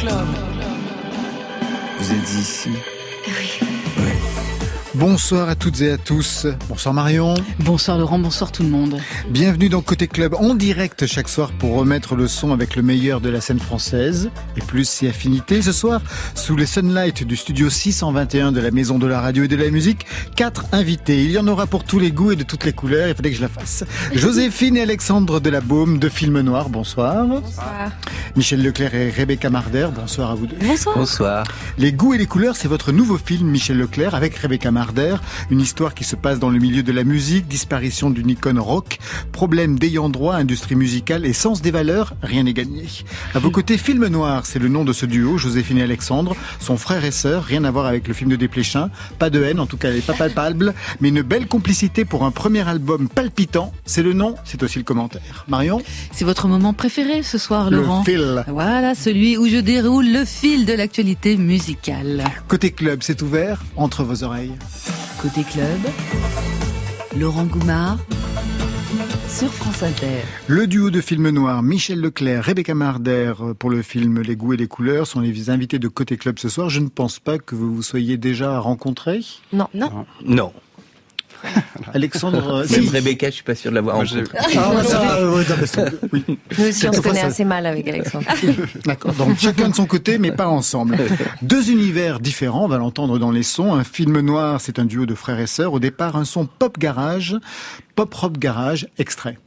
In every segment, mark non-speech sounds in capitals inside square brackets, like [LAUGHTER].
club. Vous êtes ici Oui. Bonsoir à toutes et à tous. Bonsoir Marion. Bonsoir Laurent, bonsoir tout le monde. Bienvenue dans Côté Club en direct chaque soir pour remettre le son avec le meilleur de la scène française et plus si affinité. Ce soir, sous les sunlights du studio 621 de la Maison de la Radio et de la Musique, quatre invités. Il y en aura pour tous les goûts et de toutes les couleurs. Il fallait que je la fasse. [LAUGHS] Joséphine et Alexandre de la Baume de Film Noir. Bonsoir. Bonsoir. Michel Leclerc et Rebecca Marder. Bonsoir à vous deux. Bonsoir. Bonsoir. Les goûts et les couleurs, c'est votre nouveau film, Michel Leclerc, avec Rebecca Marder. Une histoire qui se passe dans le milieu de la musique, disparition d'une icône rock, problème d'ayant droit, industrie musicale et sens des valeurs, rien n'est gagné. À vos côtés, Film Noir, c'est le nom de ce duo, Joséphine et Alexandre, son frère et sœur, rien à voir avec le film de Desplechin, pas de haine, en tout cas elle est pas palpable, mais une belle complicité pour un premier album palpitant, c'est le nom, c'est aussi le commentaire. Marion C'est votre moment préféré ce soir, Le Laurent fil. Voilà, celui où je déroule le fil de l'actualité musicale. Côté club, c'est ouvert entre vos oreilles. Côté club, Laurent Goumard sur France Inter. Le duo de film noir, Michel Leclerc, Rebecca Marder pour le film Les goûts et les couleurs sont les invités de Côté Club ce soir. Je ne pense pas que vous vous soyez déjà rencontrés. Non, non. Non. Alexandre, Même si. Rebecca, je suis pas sûr de l'avoir rencontrée. Ah, ça, euh, oui. Nous aussi, on se connaît ça- assez mal avec Alexandre. [LAUGHS] D'accord. Donc chacun de son côté, mais pas ensemble. Deux univers différents, on va l'entendre dans les sons. Un film noir, c'est un duo de frères et sœurs. Au départ, un son pop garage, pop rock garage, extrait.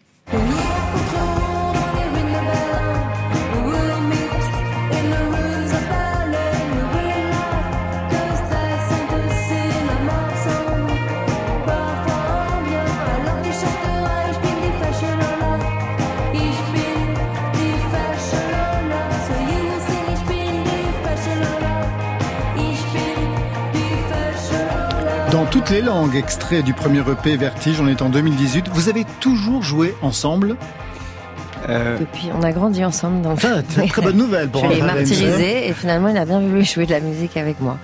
Toutes les langues, extrait du premier EP Vertige, on est en 2018. Vous avez toujours joué ensemble? Euh, Depuis, on a grandi ensemble, donc Ça, c'est une très [LAUGHS] bonne nouvelle pour je l'ai sœur. martyrisé et finalement, il a bien voulu jouer de la musique avec moi.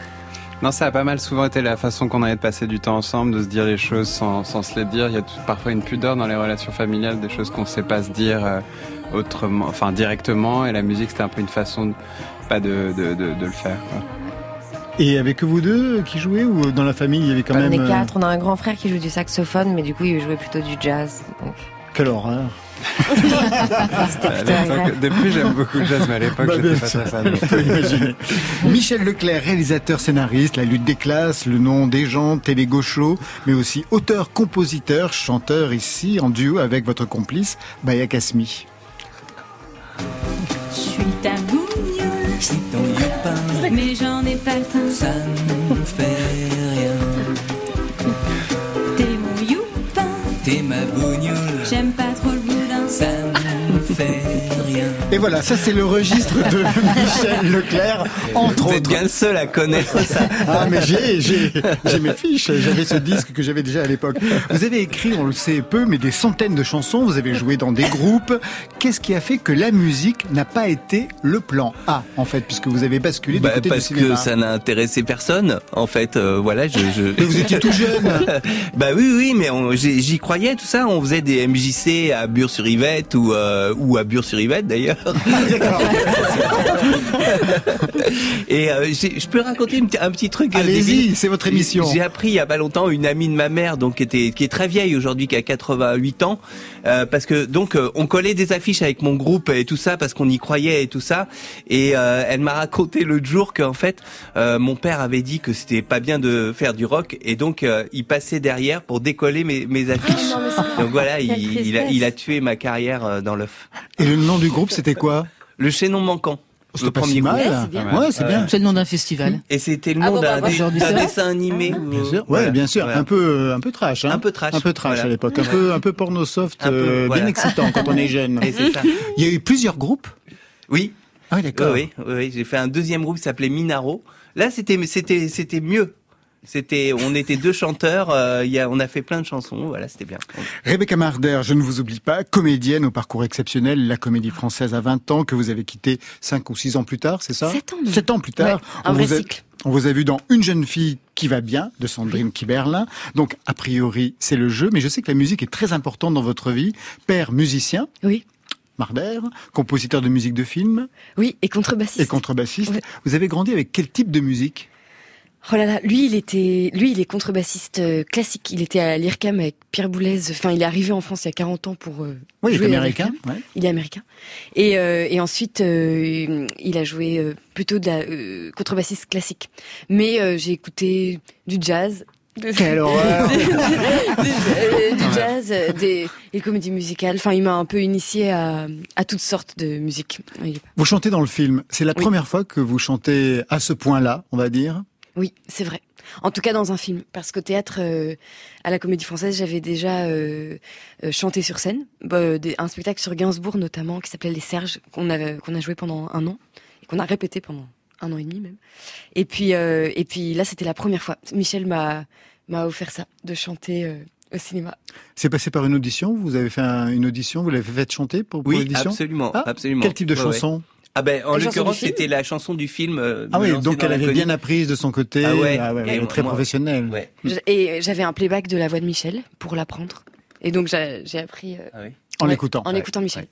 Non, ça a pas mal souvent été la façon qu'on avait de passer du temps ensemble, de se dire les choses sans, sans se les dire. Il y a tout- parfois une pudeur dans les relations familiales, des choses qu'on ne sait pas se dire euh, autrement, enfin directement. Et la musique, c'était un peu une façon, de, pas de, de, de, de le faire. quoi. Et avec vous deux qui jouez ou dans la famille il y avait quand on même est euh, quatre, on a un grand frère qui joue du saxophone, mais du coup, il jouait plutôt du jazz. Donc, Quelle horreur À depuis, j'aime beaucoup le jazz, mais à l'époque, Bah, j'étais pas très fan. [LAUGHS] On. Michel Leclerc, réalisateur, scénariste, La lutte des classes, Le nom des gens, Télé Gaucho, mais aussi auteur, compositeur, chanteur ici en duo avec votre complice Baya Kasmi. Je suis ta bougnoule, mais j'en ai pas tant. Ça ne me fait rien. Rien. Et voilà, ça c'est le registre de [LAUGHS] Michel Leclerc, entre Vous êtes autres. bien le seul à connaître ça. Ah mais j'ai j'ai j'ai mes fiches, j'avais ce disque que j'avais déjà à l'époque. Vous avez écrit, on le sait peu, mais des centaines de chansons, vous avez joué dans des groupes. Qu'est-ce qui a fait que la musique n'a pas été le plan A en fait, puisque vous avez basculé Bah, du côté parce du cinéma que ça n'a intéressé personne. En fait, euh, voilà, je. je... Mais vous étiez tout jeune. [LAUGHS] bah oui, oui, mais on- j'y croyais tout ça. On faisait des MJC à Bure-sur-Yvette ou euh, ou à Bure-sur-Yvette d'ailleurs. [LAUGHS] Et euh, je peux raconter un petit truc. euh, Allez-y, c'est votre émission. J'ai appris il y a pas longtemps une amie de ma mère, donc qui était qui est très vieille aujourd'hui, qui a 88 ans, euh, parce que donc euh, on collait des affiches avec mon groupe et tout ça parce qu'on y croyait et tout ça. Et euh, elle m'a raconté l'autre jour qu'en fait euh, mon père avait dit que c'était pas bien de faire du rock et donc euh, il passait derrière pour décoller mes, mes affiches. donc voilà, il, a, il a tué ma carrière euh, dans l'œuf. Et le nom du groupe c'était quoi? Le chaînon manquant. C'était Le premier si mal. c'est bien. Ouais, c'est bien. C'est le nom d'un festival. Et c'était le Ah nom bon, bah, d'un bah, d'un dessin animé. ou- Bien sûr, ouais, Voilà, bien sûr, voilà. un peu, un peu trash, hein. Un peu trash, un peu trash voilà. à l'époque, un peu, un peu porno soft, [LAUGHS] peu, euh, voilà. bien excitant quand on est jeune. Et c'est ça. Il y a eu plusieurs groupes? Oui, Ah oui, d'accord. Oui, oui, oui, j'ai fait un deuxième groupe qui s'appelait Minaro. Là, c'était, c'était, c'était mieux. C'était, on était deux chanteurs. euh, il y a, on a fait plein de chansons. Voilà, c'était bien. Rebecca Marder, je ne vous oublie pas, comédienne au parcours exceptionnel, la comédie française à 20 ans, que vous avez quitté 5 ou 6 ans plus tard, c'est ça? Sept ans, même. 7 ans plus tard. Ouais, un on, vrai vous a, on vous a vu dans Une jeune fille qui va bien, de Sandrine Kiberlin. Donc, a priori, c'est le jeu, mais je sais que la musique est très importante dans votre vie. Père musicien, Oui. Marder, compositeur de musique de film Oui, et contrebassiste. et contrebassiste. Ouais. Vous avez grandi avec quel type de musique? Oh là là, lui il était, lui il est contrebassiste euh, classique. Il était à l'IRCAM avec Pierre Boulez. Enfin, il est arrivé en France il y a 40 ans pour. euh, Oui, il est jouer américain. ouais. Il est américain. Et, euh, et ensuite, euh, il a joué euh, plutôt de la euh, contrebassiste classique. Mais euh, j'ai écouté du jazz. Quelle [LAUGHS] horreur du, du jazz, des, des comédies musicales. Enfin, il m'a un peu initié à, à toutes sortes de musique. Oui, Vous chantez dans le film. C'est la Oui. première fois que vous chantez à ce point-là, on va dire. Oui c'est vrai. En tout cas, dans un film. Parce qu'au théâtre, euh, à la Comédie Française, j'avais déjà euh, euh, chanté sur scène. Bah, des- un spectacle sur Gainsbourg, notamment, qui s'appelait Les Serges, qu'on a, qu'on a joué pendant un an. Et qu'on a répété pendant un an et demi, même. Et puis, euh, et puis là, c'était la première fois. Michel m'a, m'a offert ça, de chanter euh, au cinéma. C'est passé par une audition? Vous avez fait un- une audition? Vous l'avez fait chanter pour, pour Oui, l'audition? absolument, Ah, absolument. Quel type de Ouais, ouais. Ah ben, en l'occurrence, c'était la chanson du film. euh, Ah oui, donc elle avait bien apprise de son côté. Ah ouais. ouais, Et très moi- professionnelle. Ouais. Et j'avais un playback de la voix de Michel pour l'apprendre. Et donc, j'ai, appris euh, Ah oui. En ouais, l'écoutant. En Ouais, écoutant Michel.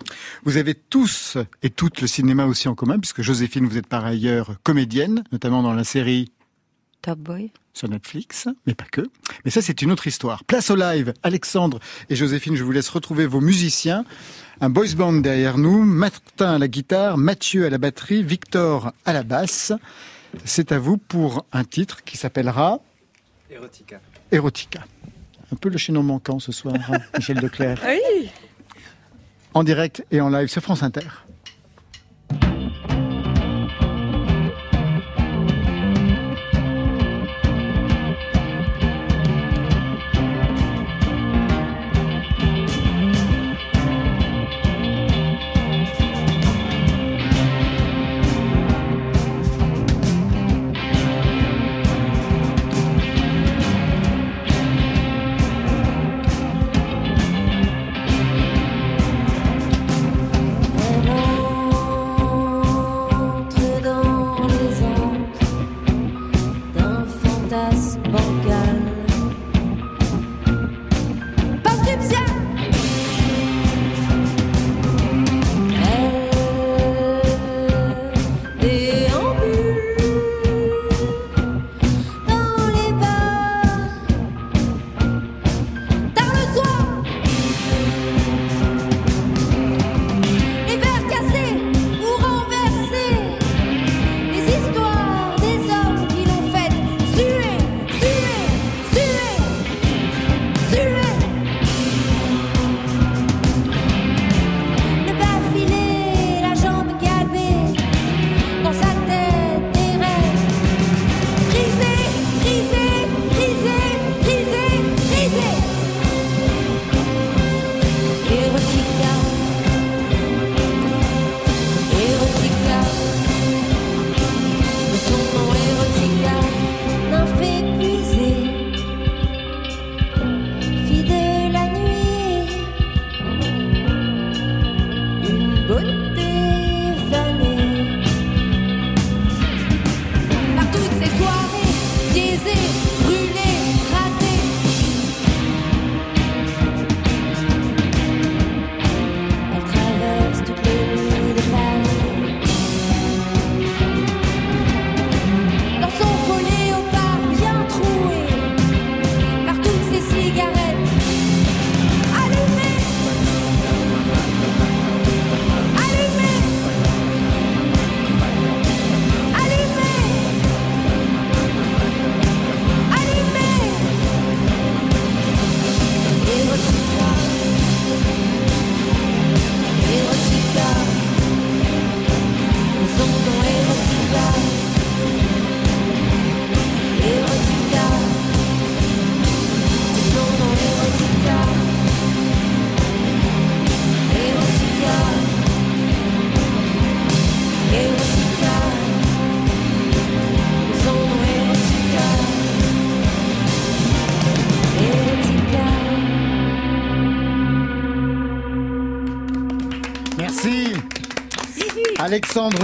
Vous avez tous et toutes le cinéma aussi en commun, puisque Joséphine, vous êtes par ailleurs comédienne, notamment dans la série Top Boy. Sur Netflix, mais pas que. Mais ça, c'est une autre histoire. Place au live. Alexandre et Joséphine, je vous laisse retrouver vos musiciens. Un boys band derrière nous. Martin à la guitare, Mathieu à la batterie, Victor à la basse. C'est à vous pour un titre qui s'appellera Erotica. Erotica. Un peu le chaînon manquant ce soir, hein, Michel Declerc. [LAUGHS] Oui. En direct et en live sur France Inter.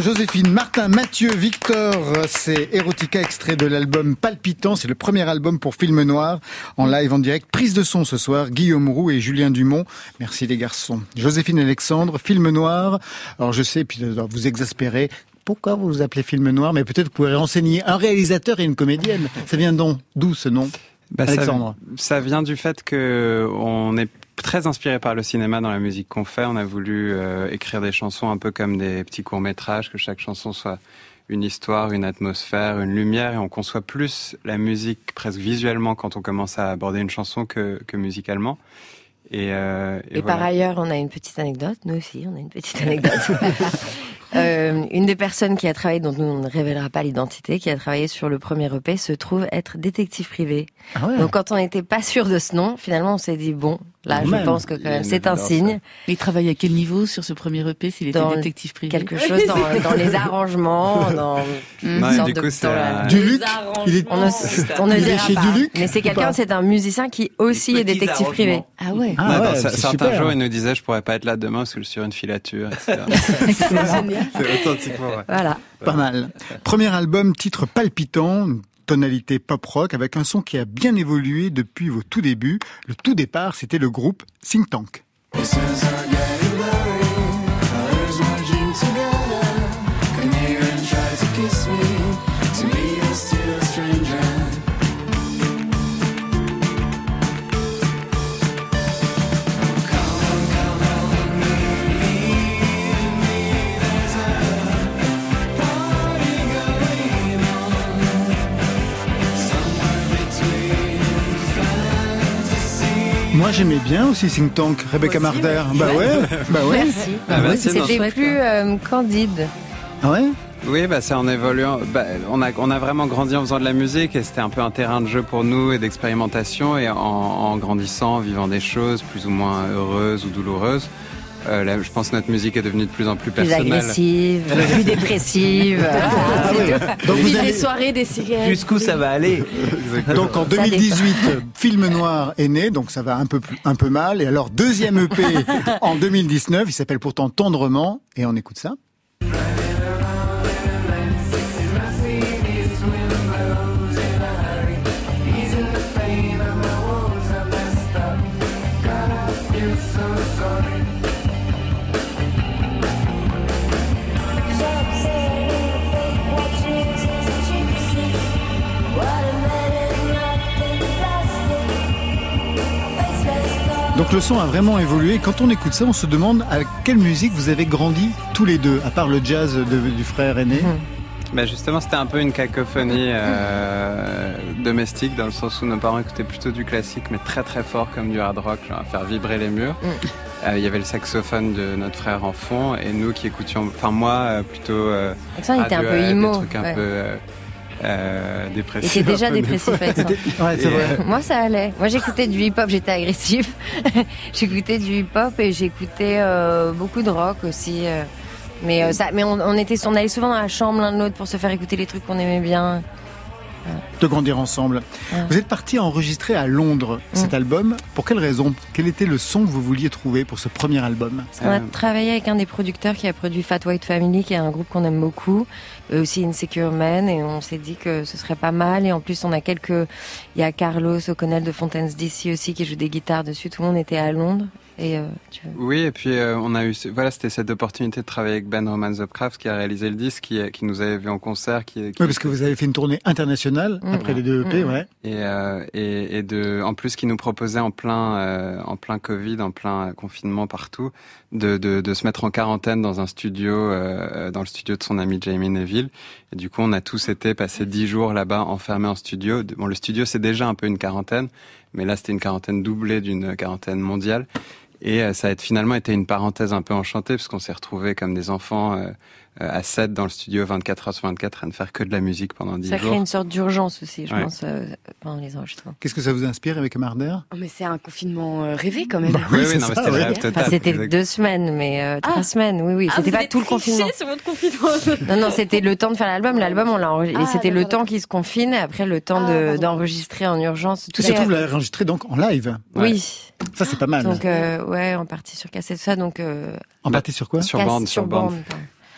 Joséphine, Martin, Mathieu, Victor, c'est Erotica extrait de l'album Palpitant. C'est le premier album pour Film Noir en live en direct. Prise de son ce soir, Guillaume Roux et Julien Dumont. Merci les garçons. Joséphine Alexandre, Film Noir. Alors je sais, puis vous exaspérez. Pourquoi vous vous appelez Film Noir? Mais peut-être vous pourrez renseigner un réalisateur et une comédienne. Ça vient donc d'où ce nom? Bah, ça- Alexandre. Ça, vient du fait que on est très inspiré par le cinéma dans la musique qu'on fait. On a voulu euh, écrire des chansons un peu comme des petits courts métrages, que chaque chanson soit une histoire, une atmosphère, une lumière, et on conçoit plus la musique presque visuellement quand on commence à aborder une chanson que, que musicalement. Et, euh, Et, voilà. par ailleurs, on a une petite anecdote. Nous aussi, on a une petite anecdote. [LAUGHS] Euh, une des personnes qui a travaillé, dont nous, on ne révélera pas l'identité, qui a travaillé sur le premier EP, se trouve être détective privé. Ah ouais. Donc, quand on n'était pas sûr de ce nom, finalement, on s'est dit bon, là, je même. pense que quand même, c'est un signe. Il travaille à quel niveau sur ce premier EP s'il était Dans détective privé Quelque chose dans, [LAUGHS] dans les arrangements, dans une Non, sorte du de- coup, dans la- un- Duluc il est... On ne, on ne Il est dira chez pas. Mais c'est quelqu'un, pas c'est un musicien qui aussi est détective privé. Ah ouais. Ah Ouais, ouais, certains jours, il nous disait je pourrais pas être là demain parce que je suis sur une filature, etc. [LAUGHS] C'est génial. [LAUGHS] c'est authentiquement vrai. Voilà. Pas mal. Premier album, titre palpitant, une tonalité pop-rock avec un son qui a bien évolué depuis vos tout débuts. Le tout départ, c'était le groupe Think Tank. Moi, j'aimais bien aussi Think Tank, Rebecca Marder. Bah ouais, bah ouais. Merci. Ah bah, C'était chouette, plus euh, candide. Ah ouais? Oui, bah c'est en évoluant. Bah, on a on a vraiment grandi en faisant de la musique et c'était un peu un terrain de jeu pour nous et d'expérimentation et en, en grandissant, en vivant des choses plus ou moins heureuses ou douloureuses. Euh, là, je pense que notre musique est devenue de plus en plus Plus personnelle. agressive, plus dépressive. [LAUGHS] Ah ouais. Donc, vous des soirées, des cigarettes. Jusqu'où ça va aller donc en 2018, euh, Film Noir est né, donc ça va un peu plus- un peu mal. Et alors deuxième EP [LAUGHS] en 2019, il s'appelle pourtant Tendrement, et on écoute ça. Le son a vraiment évolué. Quand on écoute ça, on se demande à quelle musique vous avez grandi tous les deux, à part le jazz de- du frère aîné. Bah justement, c'était un peu une cacophonie euh, domestique dans le sens où nos parents écoutaient plutôt du classique, mais très très fort comme du hard rock, genre à faire vibrer les murs. Euh, Il y avait le saxophone de notre frère en fond et nous qui écoutions, enfin moi euh, plutôt. Euh, Alexandre était un peu emo. Des trucs un ouais. peu euh, euh, Il dépressifs. était déjà [LAUGHS] dépressif. Ouais, c'est vrai. Moi, ça allait. Moi, j'écoutais du hip-hop, j'étais agressive. [LAUGHS] j'écoutais du hip-hop et j'écoutais euh, beaucoup de rock aussi. euh. Mais, euh, ça, mais on, on était, on allait souvent dans la chambre l'un de l'autre pour se faire écouter les trucs qu'on aimait bien. De grandir ensemble. Vous êtes parti enregistrer à Londres cet album. Pour quelle raison? Quel était le son que vous vouliez trouver pour ce premier album? On a travaillé avec un des producteurs qui a produit Fat White Family, qui est un groupe qu'on aime beaucoup, eux aussi Insecure Men, et on s'est dit que ce serait pas mal. Et en plus, on a quelques, il y a Carlos O'Connell de Fontaines DC aussi qui joue des guitares dessus. Tout le monde était à Londres. Et euh, tu veux- Oui, et puis euh, on a eu, voilà, c'était cette opportunité de travailler avec Ben Roman Zopcraft qui a réalisé le disque, qui, qui nous avait vu en concert, qui, qui Oui, parce que vous avez fait une tournée internationale Mm. après les deux EP, Mm. ouais. et, euh, et, et de, en plus qui nous proposait en plein, euh, en plein Covid, en plein euh, confinement partout, de, de, de se mettre en quarantaine dans un studio, euh, dans le studio de son ami Jamie Neville. Et du coup, on a tous été passé dix jours là-bas enfermés en studio. Bon, le studio c'est déjà un peu une quarantaine, mais là c'était une quarantaine doublée d'une quarantaine mondiale. Et euh, ça a finalement été une parenthèse un peu enchantée, parce qu'on s'est retrouvés comme des enfants euh, à 7 dans le studio 24 heures sur 24 à ne faire que de la musique pendant 10 Ça crée jours. une sorte d'urgence aussi, je Ouais. pense, euh, pendant les enregistrements. Qu'est-ce que ça vous inspire avec Marder? Oh, mais c'est un confinement euh, rêvé quand même. Bah Oui, oui, oui, c'est non, mais ça, c'était le ouais. rêve total. Enfin, c'était deux semaines, mais euh, trois Ah. semaines, oui, oui. Ah, C'était pas tout le confinement. sur votre confinement. [LAUGHS] Non, non, c'était le temps de faire l'album. L'album, on l'a enregistré. Ah, et c'était le temps qui se confine, et après le temps Ah, de- d'enregistrer en urgence. Tout Et surtout, vous l'avez enregistré donc en live. Oui. Ça, c'est pas mal. Donc, euh, ouais, en partie sur cassette, ça. Donc, euh, en partie sur quoi? Sur bande, sur bande.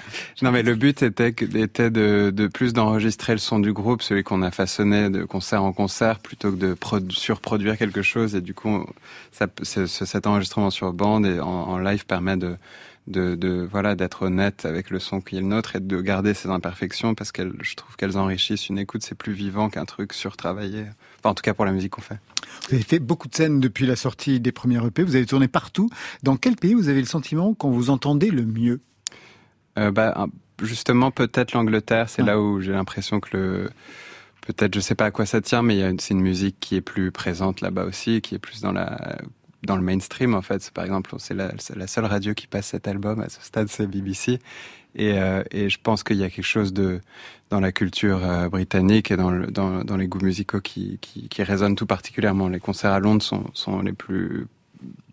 [LAUGHS] Non, mais le but était, que- de, plus d'enregistrer le son du groupe, celui qu'on a façonné de concert en concert, plutôt que de produ- surproduire quelque chose. Et du coup, cet enregistrement sur bande et en, live permet de, voilà d'être honnête avec le son qui est le nôtre et de garder ses imperfections parce qu'elles, je trouve qu'elles enrichissent une écoute. C'est plus vivant qu'un truc surtravaillé. Enfin, en tout cas pour la musique qu'on fait. Vous avez fait beaucoup de scènes depuis la sortie des premiers EP. Vous avez tourné partout. Dans quel pays vous avez le sentiment qu'on vous entendez le mieux? Euh, bah, justement, peut-être l'Angleterre, c'est là où j'ai l'impression que le. Peut-être, je sais pas à quoi ça tient, mais il y a une- c'est une musique qui est plus présente là-bas aussi, qui est plus dans la dans le mainstream en fait. Par exemple, c'est la, seule radio qui passe cet album à ce stade, c'est BBC. Et, euh, et je pense qu'il y a quelque chose de dans la culture euh, britannique et dans, le, dans, dans les goûts musicaux qui, qui, qui résonnent tout particulièrement. Les concerts à Londres sont, sont les plus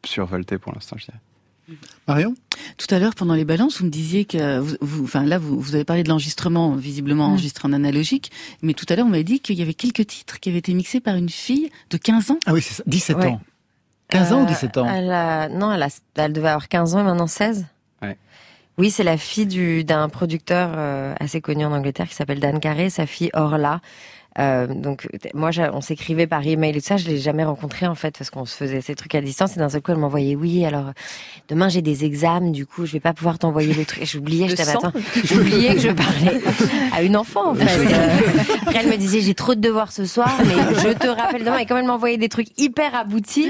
survoltés pour l'instant, je dirais. Marion? Tout à l'heure, pendant les balances, vous me disiez que, vous, vous- enfin là, vous, vous avez parlé de l'enregistrement, visiblement Mm. enregistré en analogique, mais tout à l'heure, on m'avait dit qu'il y avait quelques titres qui avaient été mixés par une fille de 15 ans. Ah oui, c'est ça. 17 Ouais. ans. 15 ans ou Euh, 17 ans elle a- Non, elle, a, elle devait avoir 15 ans et maintenant 16. Ouais. Oui, c'est la fille du- d'un producteur euh, assez connu en Angleterre qui s'appelle Dan Carey, sa fille Orla. Euh, donc moi, on s'écrivait par email et tout ça. Je l'ai jamais rencontrée en fait parce qu'on se faisait ces trucs à distance. Et d'un seul coup, elle m'envoyait oui. Alors demain j'ai des examens, du coup je vais pas pouvoir t'envoyer le truc. J'oubliais, attends, [LAUGHS] j'oubliais que je parlais à une enfant en fait. [LAUGHS] Euh, après elle me disait j'ai trop de devoirs ce soir, mais je te rappelle demain. Et comme elle m'envoyait des trucs hyper aboutis,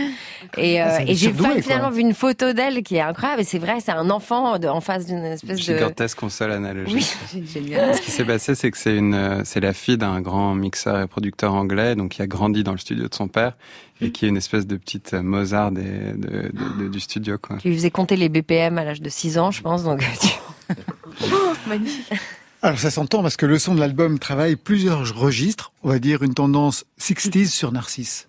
et, euh, et j'ai finalement vu une photo d'elle qui est incroyable. Et c'est vrai, c'est un enfant de- en face d'une espèce de Gigantesque console analogique. oui, [LAUGHS] génial. Ce qui s'est passé, c'est que c'est une, c'est la fille d'un grand mixeur et producteur anglais, donc qui a grandi dans le studio de son père et qui est une espèce de petite euh, Mozart des- de- de- de- du studio, quoi. Qui lui faisait compter les BPM à l'âge de 6 ans, je pense. Donc tu- [LAUGHS] Alors ça s'entend parce que le son de l'album travaille plusieurs registres. On va dire une tendance 60s sur Narcisse.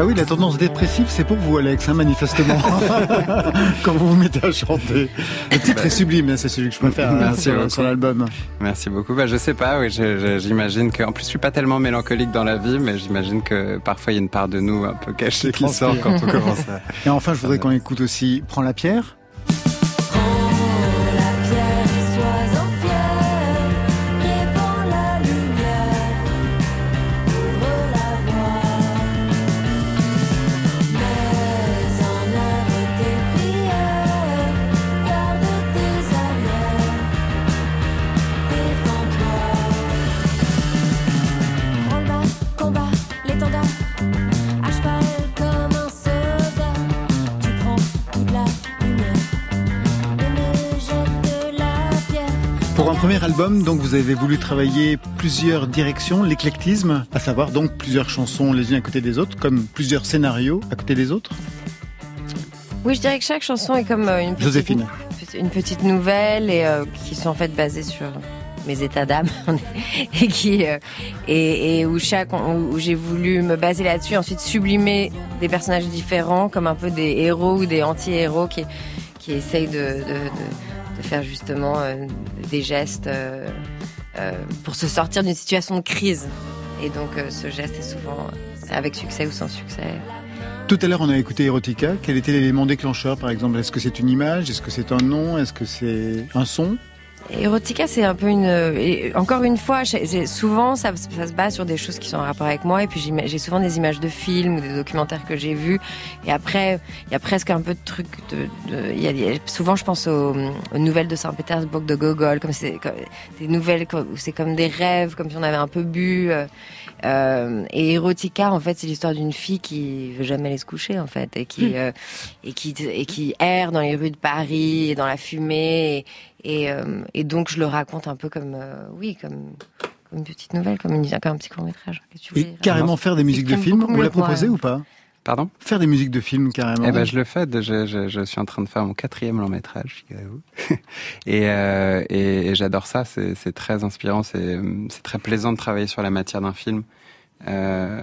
Ah oui, la tendance dépressive, c'est pour vous, Alex, hein, manifestement. [LAUGHS] Quand vous vous mettez à chanter. Le titre est sublime, hein, c'est celui que je préfère hein, sur, sur l'album. Merci beaucoup. Bah, je sais pas, oui, j'imagine que, en plus, je suis pas tellement mélancolique dans la vie, mais j'imagine que parfois il y a une part de nous un peu cachée qui sort quand on commence à. [LAUGHS] Et enfin, je voudrais qu'on écoute aussi Prends la pierre. Premier album, donc vous avez voulu travailler plusieurs directions, l'éclectisme, à savoir donc plusieurs chansons les unes à côté des autres, comme plusieurs scénarios à côté des autres. Oui, je dirais que chaque chanson est comme euh, une petite, Joséphine. une petite nouvelle et euh, qui sont en fait basées sur mes états d'âme [LAUGHS] et qui euh, et, et où chaque où, où j'ai voulu me baser là-dessus, ensuite sublimer des personnages différents comme un peu des héros ou des anti-héros qui qui essayent de de, de, faire justement euh, des gestes euh, euh, pour se sortir d'une situation de crise. Et donc ce geste est souvent avec succès ou sans succès. Tout à l'heure, on a écouté Erotica. Quel était l'élément déclencheur, par exemple? Est-ce que c'est une image? Est-ce que c'est un nom? Est-ce que c'est un son? Erotica, c'est un peu une. encore une fois, souvent, ça, ça se base sur des choses qui sont en rapport avec moi. Et puis, j'ai souvent des images de films ou des documentaires que j'ai vus. Et après, il y a presque un peu de trucs. De, de- y a, y a- souvent, je pense aux, aux nouvelles de Saint-Pétersbourg de Gogol, comme c'est des nouvelles où c'est comme des rêves, comme si on avait un peu bu. Euh, et Erotica, en fait, c'est l'histoire d'une fille qui veut jamais aller se coucher, en fait, et qui euh, et qui et qui erre dans les rues de Paris et dans la fumée. Et, et, euh, et donc, je le raconte un peu comme, euh, oui, comme, comme une petite nouvelle, comme, une, comme un petit court métrage. Tu Et carrément faire des musiques de films, mieux la ouais. ou pas? Pardon Faire des musiques de films carrément. Eh ben, je le fais. Je, je, je suis en train de faire mon quatrième long métrage, figurez-vous. [LAUGHS] et euh, et, et j'adore ça. C'est très inspirant. C'est c'est très plaisant de travailler sur la matière d'un film. Euh,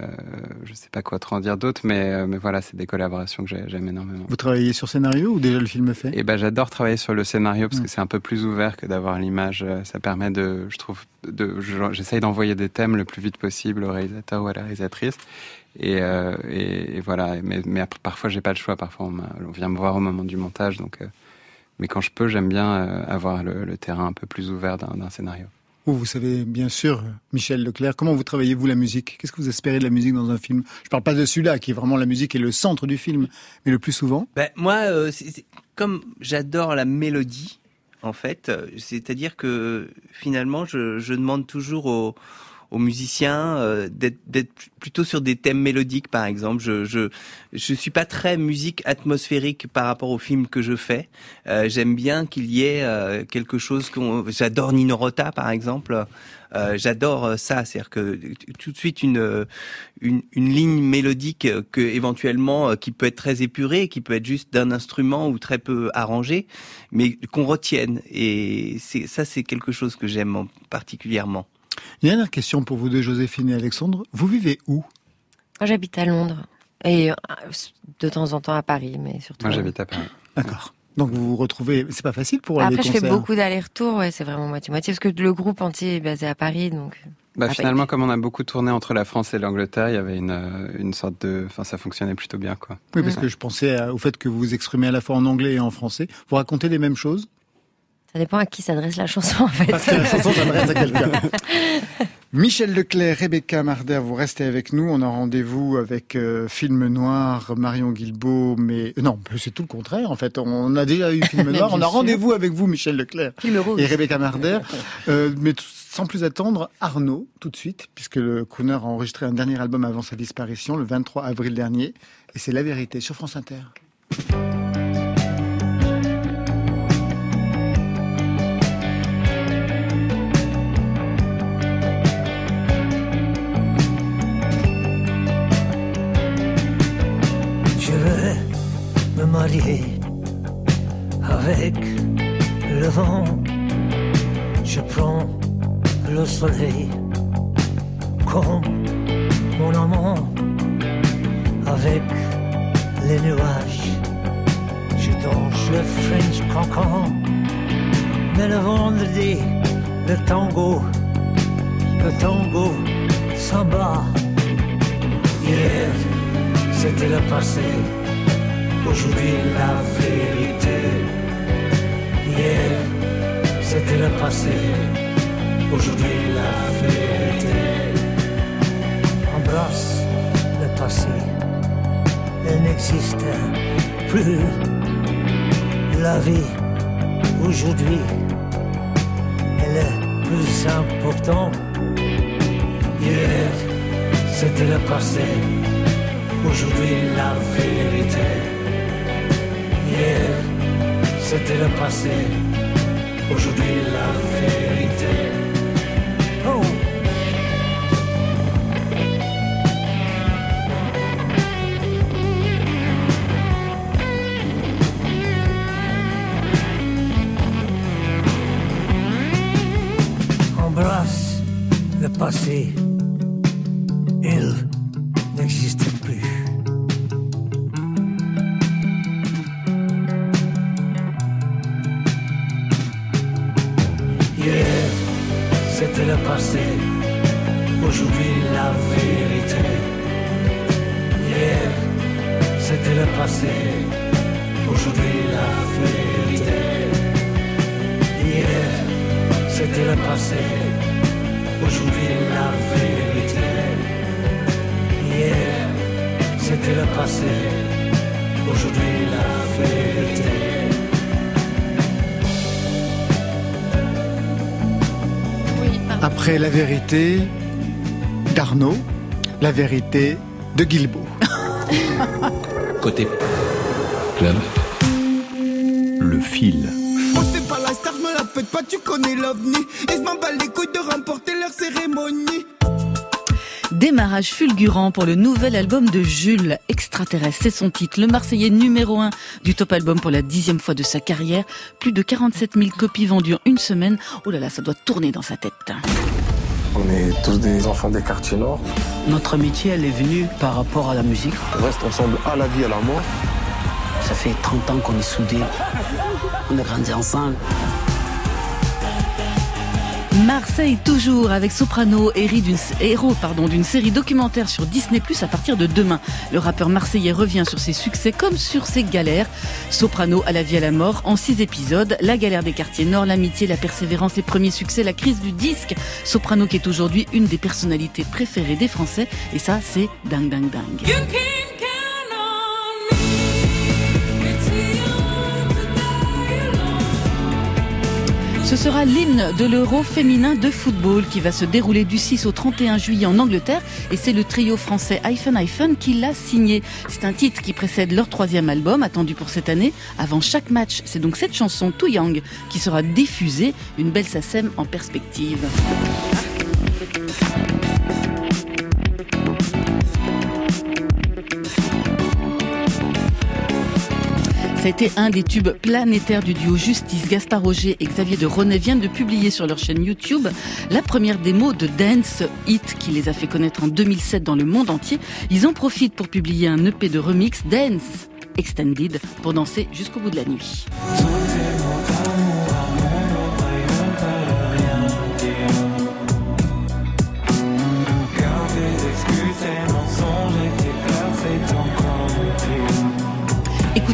je sais pas quoi trop en dire d'autre, mais euh, mais voilà, c'est des collaborations que j'ai- j'aime énormément. Vous travaillez sur scénario ou déjà le film est fait? Et ben j'adore travailler sur le scénario parce que c'est un peu plus ouvert que d'avoir l'image. Euh, Ça permet de, je trouve, de, j'essaye d'envoyer des thèmes le plus vite possible au réalisateur ou à la réalisatrice. Et, euh, et, et voilà. Mais, mais parfois j'ai pas le choix. Parfois on, vient me voir au moment du montage. Donc, euh, mais quand je peux, j'aime bien avoir le, le terrain un peu plus ouvert d'un scénario. Vous, vous savez bien sûr, Michel Leclerc, comment vous travaillez vous la musique? Qu'est-ce que vous espérez de la musique dans un film? Je parle pas de celui-là qui est vraiment la musique est le centre du film, mais le plus souvent. Ben, moi, euh, comme j'adore la mélodie, en fait, euh, c'est-à-dire que finalement, je, je demande toujours aux, aux musiciens euh, d'être plutôt sur des thèmes mélodiques, par exemple. Je je je suis pas très musique atmosphérique par rapport au film que je fais. Euh, J'aime bien qu'il y ait euh, quelque chose qu'on. J'adore Nino Rota, par exemple. Euh, J'adore euh, ça, c'est-à-dire que tout de suite une une, une ligne mélodique euh, que éventuellement euh, qui peut être très épurée, qui peut être juste d'un instrument ou très peu arrangé, mais qu'on retienne. Et ça, c'est quelque chose que j'aime en- particulièrement. Une dernière question pour vous deux, Joséphine et Alexandre. Vous vivez où? Moi, j'habite à Londres. Et euh, de temps en temps à Paris, mais surtout. Moi j'habite à Paris. D'accord. Donc vous vous retrouvez. C'est pas facile pour aller Après, je fais beaucoup d'allers-retours, ouais, c'est vraiment moitié-moitié, parce que le groupe entier est basé à Paris, donc. Bah, Ah, finalement, comme on a beaucoup tourné entre la France et l'Angleterre, il y avait une, euh, une sorte de, enfin, ça fonctionnait plutôt bien, quoi. Oui, parce que je pensais au fait que vous vous exprimez à la fois en anglais et en français. Vous racontez les mêmes choses? Ça dépend à qui s'adresse la chanson, en fait. Parce que la chanson s'adresse à quelqu'un. [LAUGHS] Michel Leclerc, Rebecca Marder, vous restez avec nous. On a rendez-vous avec euh, Film Noir, Marion Guilbeault, mais euh, non, c'est tout le contraire en fait. On a déjà eu Film [LAUGHS] Noir. On a rendez-vous avec vous, Michel Leclerc Film rose. et Rebecca Marder. Euh, mais sans plus attendre, Arnaud, tout de suite, puisque le crooner a enregistré un dernier album avant sa disparition, le 23 avril dernier, et c'est La Vérité sur France Inter. Avec le vent. Je prends le soleil comme mon amant avec les nuages. Je danse le French cancan. Mais le vendredi, le tango, le tango samba. Hier, c'était le passé. Aujourd'hui, la vérité. Hier, c'était le passé. Aujourd'hui, la vérité. Embrasse le passé. Elle n'existe plus. La vie, aujourd'hui, elle est plus importante. Hier, c'était le passé. Aujourd'hui, la vérité. Hier, c'était le passé. Aujourd'hui, la vérité. Oh! Embrasse le passé. Après la vérité d'Arnaud, la vérité de Guilbeault. [LAUGHS] Côté club, le fil. Moi c'est pas la star, je me la pète pas, tu connais l'ovni Et je m'en bats les couilles de remporter leur cérémonie Démarrage fulgurant pour le nouvel album de Jules, Extraterrestre, c'est son titre. Le Marseillais numéro 1 du top album pour la dixième fois de sa carrière. Plus de 47 000 copies vendues en une semaine. Oh là là, ça doit tourner dans sa tête. On est tous des enfants des quartiers nord. Notre amitié, elle est venue par rapport à la musique. On reste ensemble à la vie, à la mort. Ça fait 30 ans qu'on est soudés. On a grandi ensemble. Marseille toujours avec Soprano, héros d'une série documentaire sur Disney Plus à partir de demain. Le rappeur marseillais revient sur ses succès comme sur ses galères. Soprano à la vie à la mort en six épisodes. La galère des quartiers nord, l'amitié, la persévérance, les premiers succès, la crise du disque. Soprano qui est aujourd'hui une des personnalités préférées des Français. Et ça, c'est dingue, dingue, dingue. Ce sera l'hymne de l'Euro féminin de football qui va se dérouler du 6 au 31 juillet en Angleterre et c'est le trio français Hyphen Hyphen qui l'a signé. C'est un titre qui précède leur troisième album attendu pour cette année avant chaque match. C'est donc cette chanson Too Young qui sera diffusée, une belle SACEM en perspective. Été un des tubes planétaires du duo Justice. Gaspard Roger et Xavier de René viennent de publier sur leur chaîne YouTube la première démo de Dance Hit qui les a fait connaître en 2007 dans le monde entier. Ils en profitent pour publier un EP de remix Dance Extended pour danser jusqu'au bout de la nuit.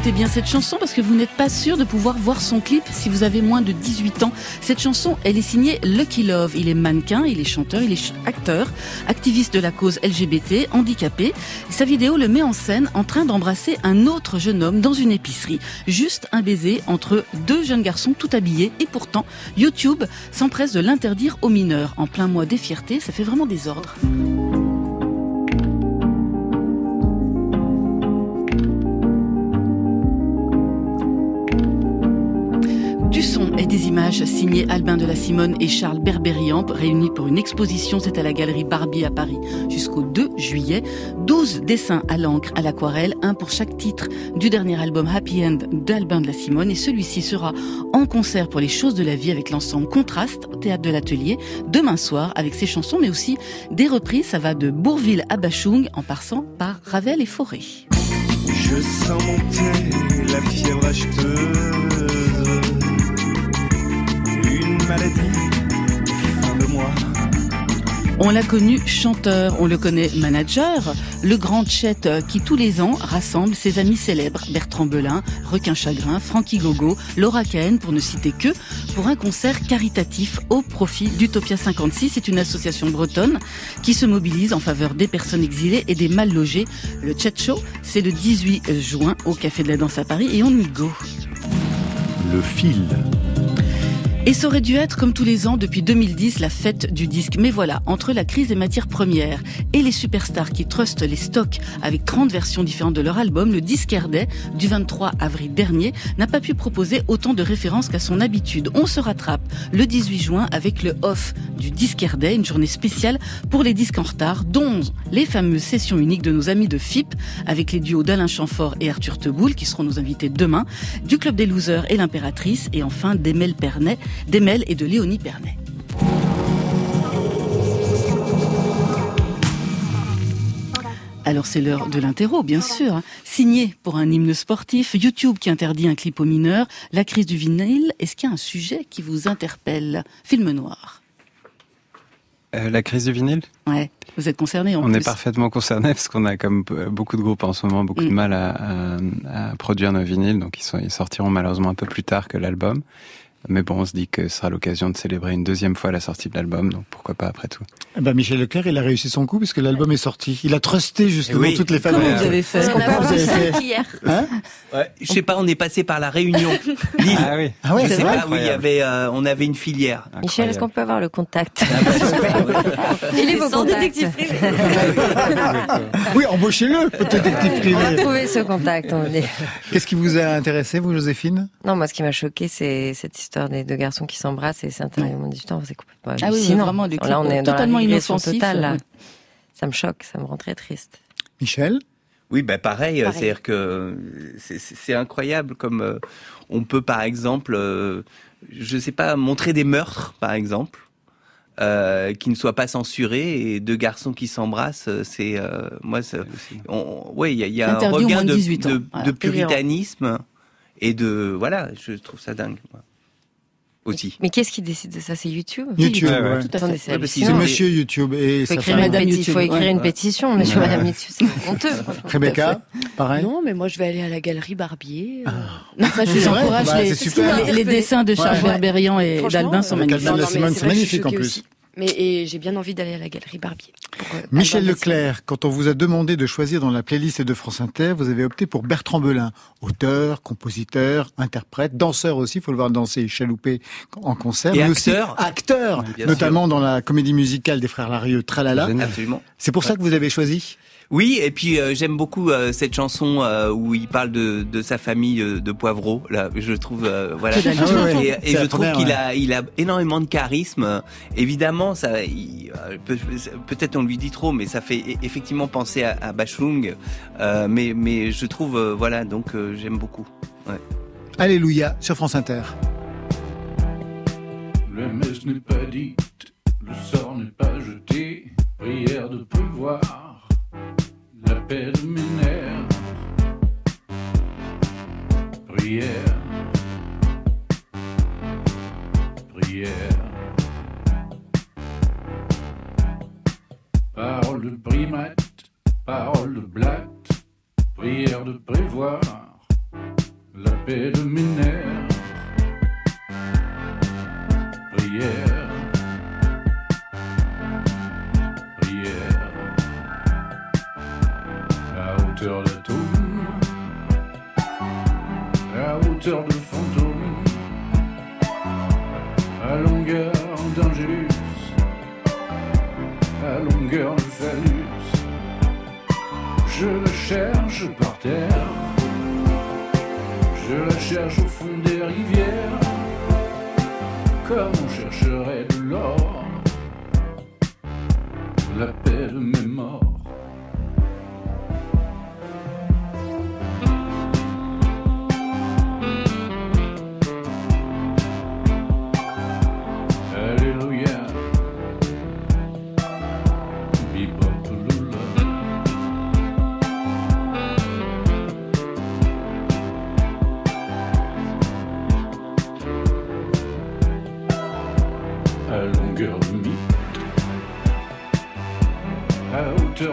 Écoutez bien cette chanson parce que vous n'êtes pas sûr de pouvoir voir son clip si vous avez moins de 18 ans. Cette chanson, elle est signée Lucky Love. Il est mannequin, il est chanteur, il est acteur, activiste de la cause LGBT, handicapé. Sa vidéo le met en scène en train d'embrasser un autre jeune homme dans une épicerie. Juste un baiser entre deux jeunes garçons tout habillés et pourtant YouTube s'empresse de l'interdire aux mineurs. En plein mois des fiertés, ça fait vraiment désordre. Signées Albin de la Simone et Charles Berberian, réunis pour une exposition. C'est à la galerie Barbie à Paris jusqu'au 2 juillet. 12 dessins à l'encre, à l'aquarelle, un pour chaque titre du dernier album Happy End d'Albin de la Simone. Et celui-ci sera en concert pour les choses de la vie avec l'ensemble Contraste théâtre de l'Atelier demain soir avec ses chansons, mais aussi des reprises. Ça va de Bourville à Bachung en passant par Ravel et Forêt. On l'a connu chanteur, on le connaît manager, le grand Chet euh, qui tous les ans rassemble ses amis célèbres, Bertrand Belin, Requin Chagrin, Frankie Gogo, Laura Cahen pour ne citer que, pour un concert caritatif au profit d'Utopia 56. C'est une association bretonne qui se mobilise en faveur des personnes exilées et des mal logés. Le Chet Show, c'est le 18 juin au Café de la Danse à Paris et on y go. Le fil. Et ça aurait dû être, comme tous les ans, depuis 2010, la fête du disque. Mais voilà, entre la crise des matières premières et les superstars qui trustent les stocks avec 30 versions différentes de leur album, le disquaire Day, du 23 avril dernier, n'a pas pu proposer autant de références qu'à son habitude. On se rattrape le 18 juin avec le off du disquaire Day, une journée spéciale pour les disques en retard, dont les fameuses sessions uniques de nos amis de FIP, avec les duos d'Alain Chamfort et Arthur Teboul, qui seront nos invités demain, du Club des Losers et l'Impératrice, et enfin d'Emel Pernet, d'Emel et de Léonie Pernet. Alors c'est l'heure de l'interro, bien sûr. hein. Signé pour un hymne sportif, YouTube qui interdit un clip aux mineurs, la crise du vinyle. Est-ce qu'il y a un sujet qui vous interpelle? Film noir. Euh, la crise du vinyle? Ouais, vous êtes concerné en On plus. est parfaitement concerné parce qu'on a comme beaucoup de groupes en ce moment beaucoup de mal à, à- à produire nos vinyles, donc ils, sont, ils sortiront malheureusement un peu plus tard que l'album. Mais bon, on se dit que ce sera l'occasion de célébrer une deuxième fois la sortie de l'album, donc pourquoi pas après tout. Eh ben, Michel Leclerc, il a réussi son coup puisque l'album est sorti. Il a trusté justement Oui. toutes les familles. Comment vous avez fait On a vous fait hier. Hein Ouais, je sais pas, on est passé par la Réunion, [LAUGHS] Lille. Ah oui. Ah ouais, je c'est sais vrai pas, oui, il y avait, euh, on avait une filière. Michel, est-ce qu'on peut avoir le contact Il [LAUGHS] Il est sans détective [LAUGHS] Oui, embauchez-le, détective On va privé. trouver ce contact, on est. Qu'est-ce qui vous a intéressé, vous, Joséphine? Non, moi, ce qui m'a choqué, c'est cette histoire des deux garçons qui s'embrassent et c'est intérieur mon histoire. C'est complètement Ah oui, vraiment, des Là, on est dans totalement la inoffensifs, totale, là. ouais. Ça me choque, ça me rend très triste. Michel? Oui, bah pareil, Pareil. c'est-à-dire que euh, c'est- incroyable comme euh, on peut par exemple, euh, je sais pas, montrer des meurtres par exemple. euh, qui ne soient pas censurés et deux garçons qui s'embrassent, c'est euh, moi, on- ouais, il y a, il y a un regain de de, 18 ans. de- Voilà. de puritanisme et de voilà, je trouve ça dingue. ouais. Aussi. Mais qu'est-ce qui décide de ça? C'est YouTube? YouTube, Oui, ouais. Tout à fait. C'est Monsieur YouTube et Il faut sa écrire, femme. une, péti- YouTube, faut écrire ouais. une pétition, monsieur, Ouais. madame YouTube. C'est [LAUGHS] honteux. Rebecca, pareil? Non, mais moi je vais aller à la galerie Barbier. Non, ça, je vous encourage. Bah, les, les- les dessins de Charles Ouais. Berberian et d'Albin sont euh, magnifiques. Mais c'est magnifique en plus. Aussi. Mais et j'ai bien envie d'aller à la galerie Barbier. pour, euh, Michel Leclerc, quand on vous a demandé de choisir dans la playlist de France Inter, vous avez opté pour Bertrand Belin, auteur, compositeur, interprète, danseur aussi, il faut le voir danser et chalouper en concert, Et mais aussi acteur. acteur, Bien notamment dans la comédie musicale des frères Larieux, Tralala. Absolument. C'est pour ça que vous avez choisi? Oui, et puis euh, j'aime beaucoup euh, cette chanson euh, où il parle de, de sa famille euh, de Poivreau. Là, je trouve euh, voilà. Ah ouais, ouais. Et, je trouve qu'il ouais. a il a énormément de charisme. Euh, Évidemment, ça euh, peut-être on lui dit trop, mais ça fait e- effectivement penser à, à Bachung. Euh, mais mais je trouve euh, voilà donc euh, j'aime beaucoup. Ouais. Alléluia sur France Inter. La messe n'est pas dite, le sort n'est pas jeté, prière de prévoir, la paix de mes nerfs. Prière, prière. Parole de primate, parole de blatte, prière de prévoir, la paix de mes nerfs. Prière, hauteur d'atome, à hauteur de fantôme, à longueur d'Angélus, à longueur de phallus, je la cherche par terre, je la cherche au fond des rivières. Comme on chercherait de l'or, la paix de mes morts. De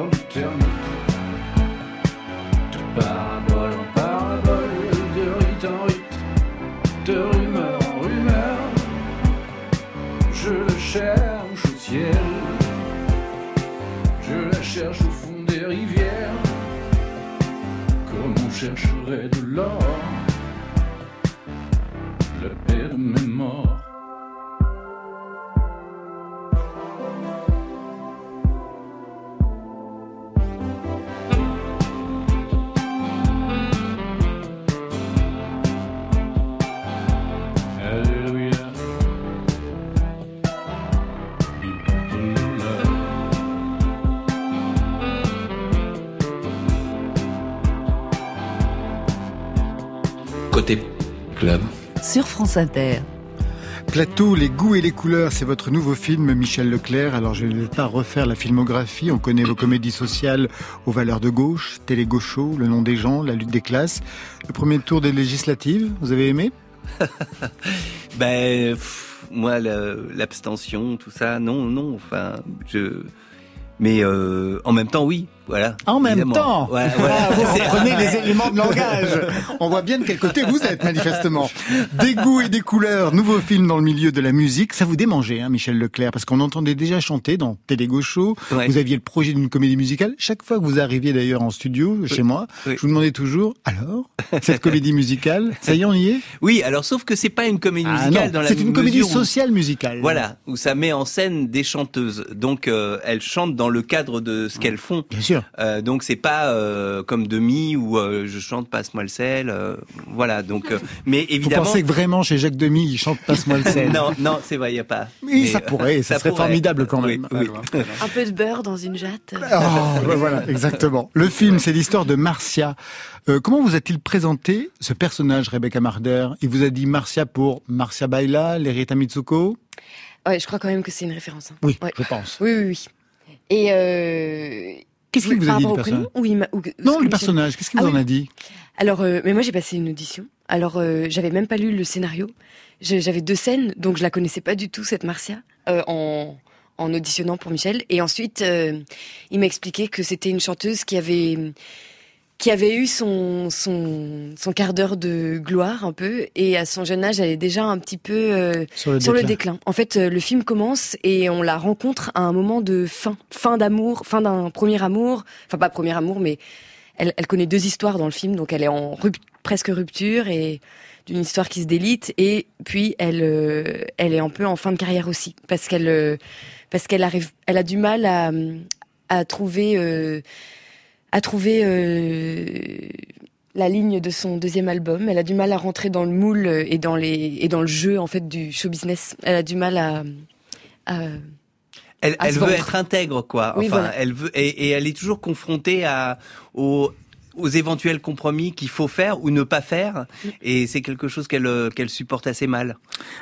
parabole en parabole, de rite en rite, de rumeur en rumeur, je la cherche au ciel, je la cherche au fond des rivières, comme on chercherait de l'or, Côté club. Sur France Inter. Plateau, les goûts et les couleurs, c'est votre nouveau film, Michel Leclerc. Alors, je ne vais pas refaire la filmographie. On connaît vos comédies sociales aux valeurs de gauche, Télé Gaucho, Le nom des gens, La lutte des classes. Le premier tour des législatives, vous avez aimé? [LAUGHS] Ben pff, moi l'abstention, tout ça, non, non. Enfin, je. Mais euh, en même temps, oui, voilà. En même évidemment. temps Ouais, Ah. Vous reprenez les éléments de langage. On voit bien de quel côté vous êtes, manifestement. Des goûts et des couleurs, nouveau film dans le milieu de la musique. Ça vous démangeait, hein, Michel Leclerc, parce qu'on entendait déjà chanter dans Télé Gaucho. Ouais. Vous aviez le projet d'une comédie musicale. Chaque fois que vous arriviez d'ailleurs en studio, chez moi, Oui. je vous demandais toujours, alors, cette comédie musicale, ça y est, on y est? Oui, alors sauf que c'est pas une comédie Ah musicale dans la c'est une comédie où- sociale musicale. Voilà, où ça met en scène des chanteuses. Donc euh, elles chantent dans le cadre de ce qu'elles font. Bien sûr. Euh, donc c'est pas euh, comme Demi où euh, je chante passe-moi le sel. euh, voilà. Donc, euh, mais Vous évidemment. pensez que vraiment chez Jacques Demy, il chante Passe-moi le sel [LAUGHS] non, non, c'est vrai, il y a pas. Oui, Mais, ça pourrait, ça, serait pourrait. formidable quand même. oui. Un peu de beurre dans une jatte. Oh, ben voilà, exactement. Le film, c'est l'histoire de Marcia. Euh, comment vous a-t-il présenté ce personnage, Rebecca Marder? Il vous a dit Marcia pour Marcia Baila, Lerita Mitsuko? Ouais, je crois quand même que c'est une référence. hein. Oui, Ouais. je pense. Oui, oui, oui. Et euh... Qu'est-ce qu'il oui, vous a dit, le personnage m'a- ou- Non, le personnage, qu'est-ce qu'il Ah vous en oui. a dit? Alors, euh, mais moi j'ai passé une audition. Alors, euh, j'avais même pas lu le scénario. J'avais deux scènes, donc je la connaissais pas du tout cette Marcia euh, en en auditionnant pour Michel. Et ensuite, euh, il m'a expliqué que c'était une chanteuse qui avait qui avait eu son son son quart d'heure de gloire un peu et à son jeune âge elle est déjà un petit peu euh, Sur le sur le déclin. En fait, euh, le film commence et on la rencontre à un moment de fin, fin d'amour, fin d'un premier amour, enfin pas premier amour, mais elle, elle connaît deux histoires dans le film, donc elle est en rup- presque rupture et d'une histoire qui se délite. Et puis elle euh, elle est un peu en fin de carrière aussi parce qu'elle euh, parce qu'elle arrive elle a du mal à à trouver à trouver euh, la ligne de son deuxième album. Elle a du mal à rentrer dans le moule et dans les et dans le jeu en fait du show business. Elle a du mal à, à Elle, elle veut être intègre, quoi. Oui, enfin, voilà. elle veut et, et elle est toujours confrontée à aux aux éventuels compromis qu'il faut faire ou ne pas faire, et c'est quelque chose qu'elle euh, qu'elle supporte assez mal.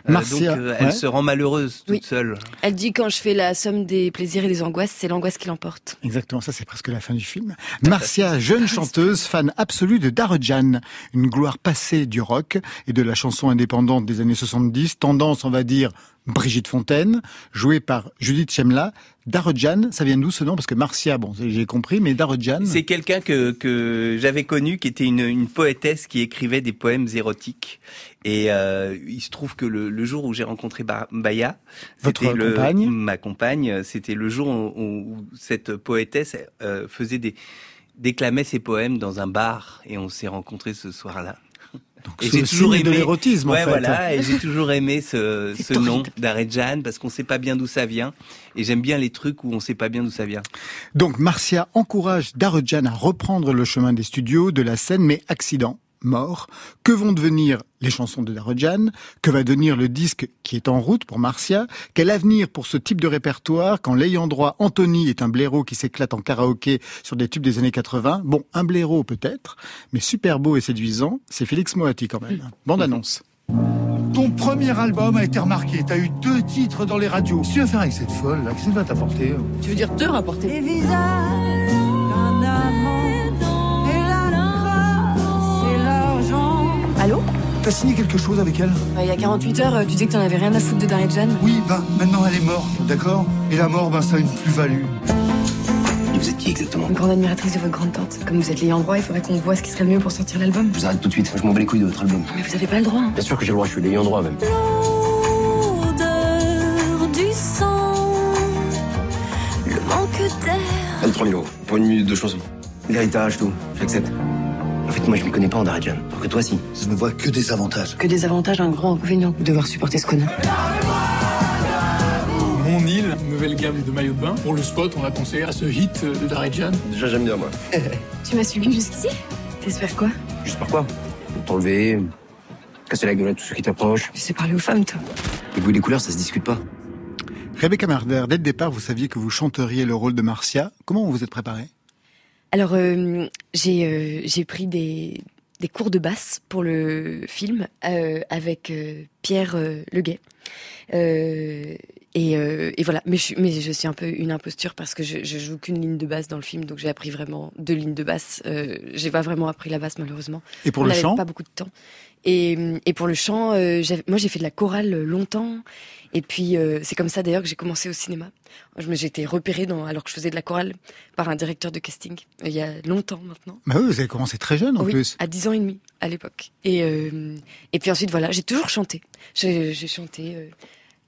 Euh, Marcia, donc, euh, elle ouais. se rend malheureuse toute Oui. seule. Elle dit quand je fais la somme des plaisirs et des angoisses, c'est l'angoisse qui l'emporte. Exactement, ça c'est presque la fin du film. Marcia, jeune chanteuse, fan absolue de Darujan, une gloire passée du rock et de la chanson indépendante des années 70, tendance on va dire Brigitte Fontaine, jouée par Judith Chemla. Darujan, ça vient d'où ce nom? Parce que Marcia, bon j'ai compris, mais Darujan... C'est quelqu'un que, que j'avais connu, qui était une, une poétesse qui écrivait des poèmes érotiques. Et euh, il se trouve que le, le jour où j'ai rencontré Ba- Baya, Votre c'était compagne? Ma compagne, c'était le jour où, où cette poétesse euh, faisait des déclamait ses poèmes dans un bar et on s'est rencontrés ce soir-là. Et signe de l'érotisme, en fait. voilà, et j'ai toujours aimé ce, [LAUGHS] nom d'Arejan parce qu'on sait pas bien d'où ça vient. Et j'aime bien les trucs où on sait pas bien d'où ça vient. Donc Marcia encourage Darujan à reprendre le chemin des studios, de la scène, mais accident, mort. Que vont devenir les chansons de Darujan Que va devenir le disque qui est en route pour Marcia Quel avenir pour ce type de répertoire quand l'ayant droit Anthony est un blaireau qui s'éclate en karaoké sur des tubes des années 80 Bon, un blaireau peut-être, mais super beau et séduisant, c'est Félix Moati quand même. Bande annonce. Ton premier album a été remarqué. T'as eu deux titres dans les radios. Qu'est-ce que tu vas faire avec cette folle là Qu'est-ce que ça va t'apporter? Tu veux dire te rapporter? Les visages T'as signé quelque chose avec elle Il y a 48 heures, euh, tu disais que t'en avais rien à foutre de Darejan. Oui, ben maintenant elle est morte, d'accord Et la mort, ben ça a une plus-value. Vous êtes qui exactement Une grande admiratrice de votre grande tante. Comme vous êtes l'ayant droit, il faudrait qu'on voit ce qui serait le mieux pour sortir l'album. Je vous arrête tout de suite, je m'en bats les couilles de votre album. Mais vous avez pas le droit. hein. Bien sûr que j'ai le droit, je suis l'ayant droit même. L'odeur du sang, le manque d'air. 23 000 euros pour une minute de chanson. L'héritage, tout, j'accepte. En fait, moi je m'y connais pas en Darajan. Alors que toi, si. Je ne vois que des avantages. Que des avantages, un grand inconvénient. Devoir supporter ce connard. Mon île, nouvelle gamme de maillots de bain. Pour le spot, on a pensé à ce hit de Darejan. Déjà, j'aime bien, moi. [LAUGHS] Tu m'as suivi jusqu'ici? T'espères quoi? Juste par quoi? T'enlever, casser la gueule à tous ceux qui t'approchent. Tu sais parler aux femmes, toi. Les goûts et les couleurs, ça se discute pas. Rebecca Marder, dès le départ, vous saviez que vous chanteriez le rôle de Marcia. Comment vous vous êtes préparé Alors, euh, j'ai euh, j'ai pris des, cours de basse pour le film euh, avec Pierre Leguet. Euh, Et, euh, et voilà. Mais je, suis, mais je suis un peu une imposture parce que je, je joue qu'une ligne de basse dans le film, donc j'ai appris vraiment deux lignes de basse. Euh, j'ai pas vraiment appris la basse malheureusement. Et pour On le chant? Pas beaucoup de temps. Et, et pour le chant, euh, moi j'ai fait de la chorale longtemps. Et puis euh, c'est comme ça d'ailleurs que j'ai commencé au cinéma. J'ai été repérée dans, alors que je faisais de la chorale par un directeur de casting il y a longtemps maintenant. Bah oui, vous avez commencé très jeune en oui, plus. à 10 ans et demi à l'époque. Et, euh, et puis ensuite, voilà, j'ai toujours chanté. J'ai chanté euh,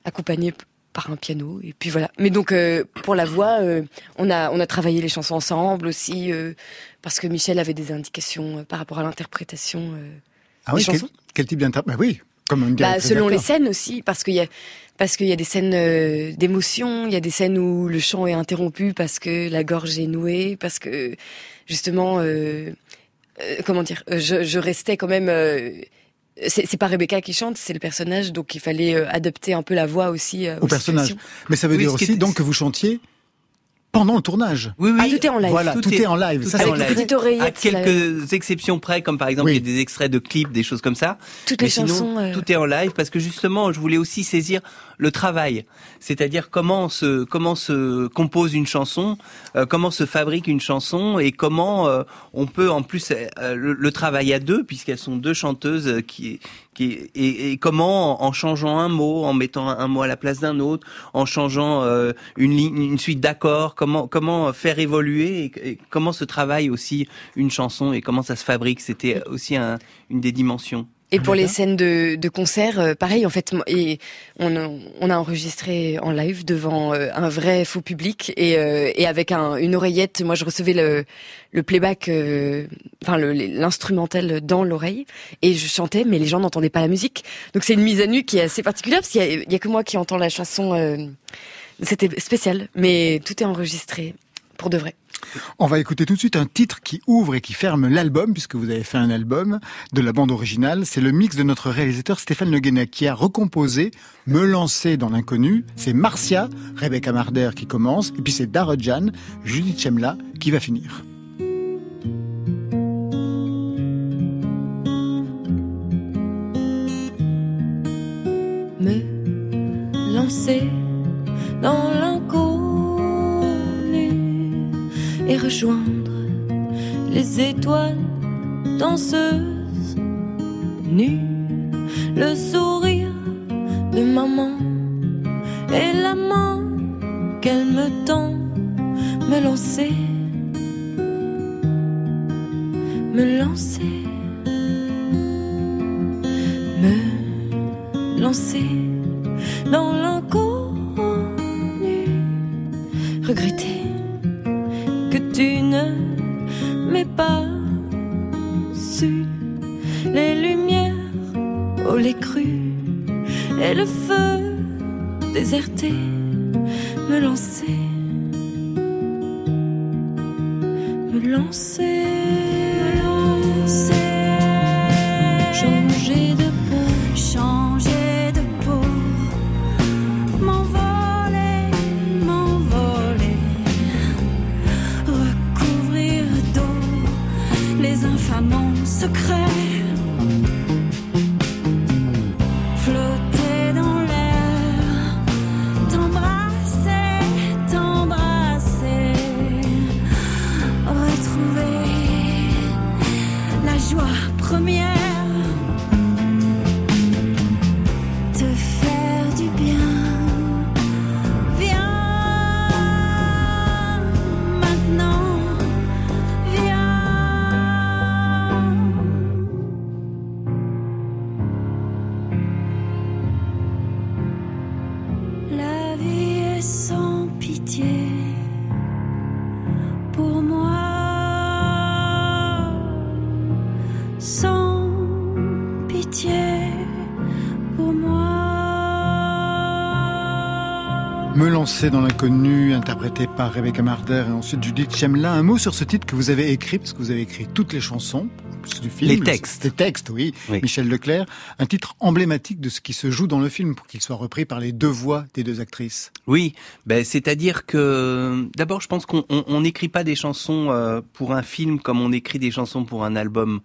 accompagnée p- par un piano. Et puis voilà. Mais donc, euh, pour la voix, euh, on, a, on a travaillé les chansons ensemble aussi, euh, parce que Michel avait des indications par rapport à l'interprétation Ah oui, des quel, chansons. quel type d'interprète Bah oui, comme une Bah, directrice selon les scènes aussi, parce qu'il y a parce qu'il y a des scènes d'émotion, il y a des scènes où le chant est interrompu parce que la gorge est nouée, parce que justement, comment dire, je, je restais quand même. C'est c'est pas Rebecca qui chante, c'est le personnage, donc il fallait euh, adapter un peu la voix aussi euh, Au personnage. situations. Mais ça veut Oui, dire aussi était- donc que vous chantiez pendant le tournage. Oui, oui. Ah, tout est en live. Voilà, tout, est, en live. tout Ça, c'est en Avec live. oreillette. À quelques exceptions près, comme par exemple Oui. il y a des extraits de clips, des choses comme ça. Toutes Mais les sinon, chansons. euh, tout est en live parce que justement, je voulais aussi saisir le travail, c'est-à-dire comment se comment se compose une chanson, euh, comment se fabrique une chanson et comment euh, on peut en plus euh, le, le travail à deux puisqu'elles sont deux chanteuses euh, qui qui et, et comment en changeant un mot, en mettant un, un mot à la place d'un autre, en changeant euh, une ligne, une suite d'accords, comment comment faire évoluer et, et comment se travaille aussi une chanson et comment ça se fabrique? C'était aussi un, une des dimensions. Et pour les scènes de, de concert, euh, pareil en fait, et on, a- on a enregistré en live devant euh, un vrai faux public et, euh, et avec un, une oreillette. Moi, je recevais le, le playback, euh, enfin l'instrumental dans l'oreille et je chantais, mais les gens n'entendaient pas la musique. Donc c'est une mise à nu qui est assez particulière parce qu'il y y a que moi qui entends la chanson. euh, C'était spécial, mais tout est enregistré pour de vrai. On va écouter tout de suite un titre qui ouvre et qui ferme l'album, puisque vous avez fait un album de la bande originale. C'est le mix de notre réalisateur Stéphane Le Guenec qui a recomposé Me lancer dans l'inconnu. C'est Marcia, Rebecca Marder qui commence, et puis c'est Darajan, Judith Chemla qui va finir. me lancer dans l'inconnu et rejoindre les étoiles danseuses nues, le sourire de maman et la main qu'elle me tend, me lancer, me lancer, me lancer dans l'inconnu. Regretter ne m'aies pas su les lumières au lait cru et le feu déserté. Me lancer, me lancer, Dans l'inconnu, interprété par Rebecca Marder et ensuite Judith Chemla. Un mot sur ce titre que vous avez écrit, parce que vous avez écrit toutes les chansons, du film. Les le- textes. Les textes, oui. Michel Leclerc. Un titre emblématique de ce qui se joue dans le film pour qu'il soit repris par les deux voix des deux actrices. Oui, ben, c'est-à-dire que d'abord, je pense qu'on on- on n'écrit pas des chansons euh, pour un film comme on écrit des chansons pour un album.